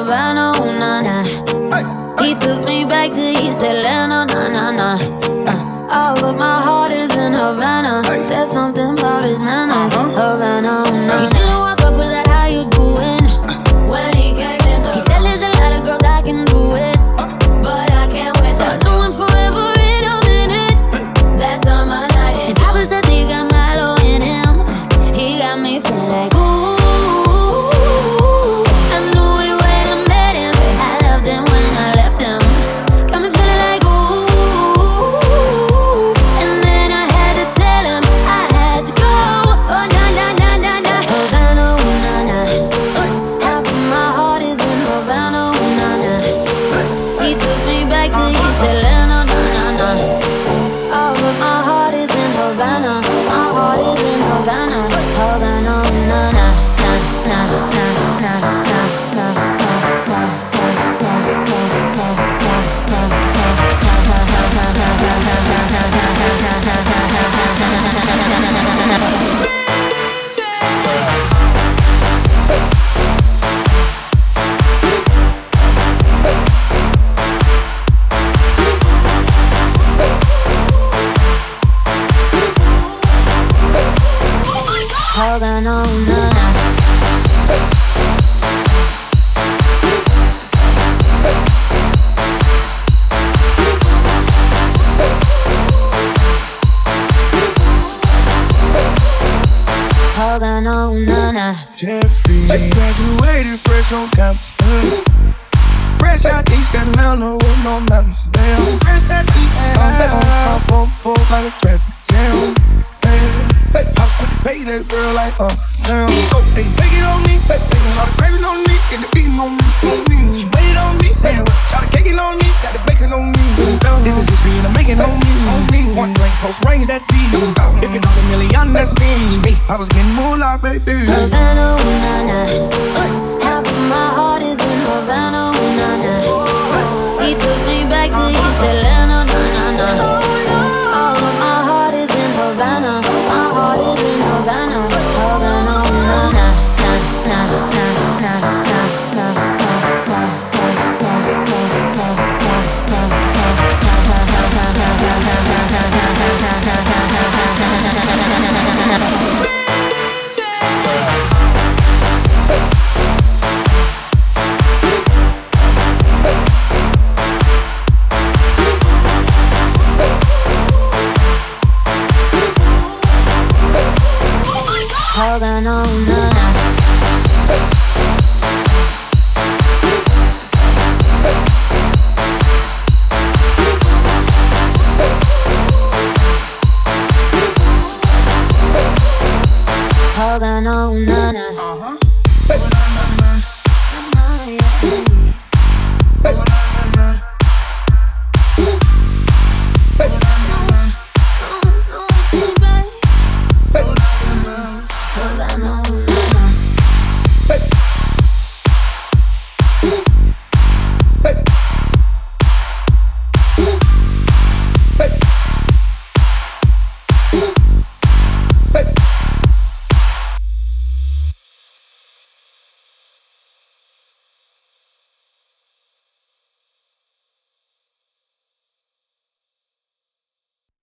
Havana, ooh, na na. He took me back to East Atlanta, na na na. Uh, all of my heart is in Havana. There's something about his manners, Havana, na na. Jeffrey. Just graduated fresh on campus. mm. Fresh out East Atlanta with no mountains. Damn. Fresh out East Atlanta. Hop on board like a traffic jam. Hey, I was pay that girl like uh Sam. Hey, take it on me. Hey, try to crave it on me. Get the beating on me. On me. She waited on me. Hey, try to cake it on me. Got the bacon on me. This is history and I'm making on me. On me. One blank post range that beat. If it costs a million, that's me. I was getting moolah, baby. Havana, ooh, na holding on Holding on, na na.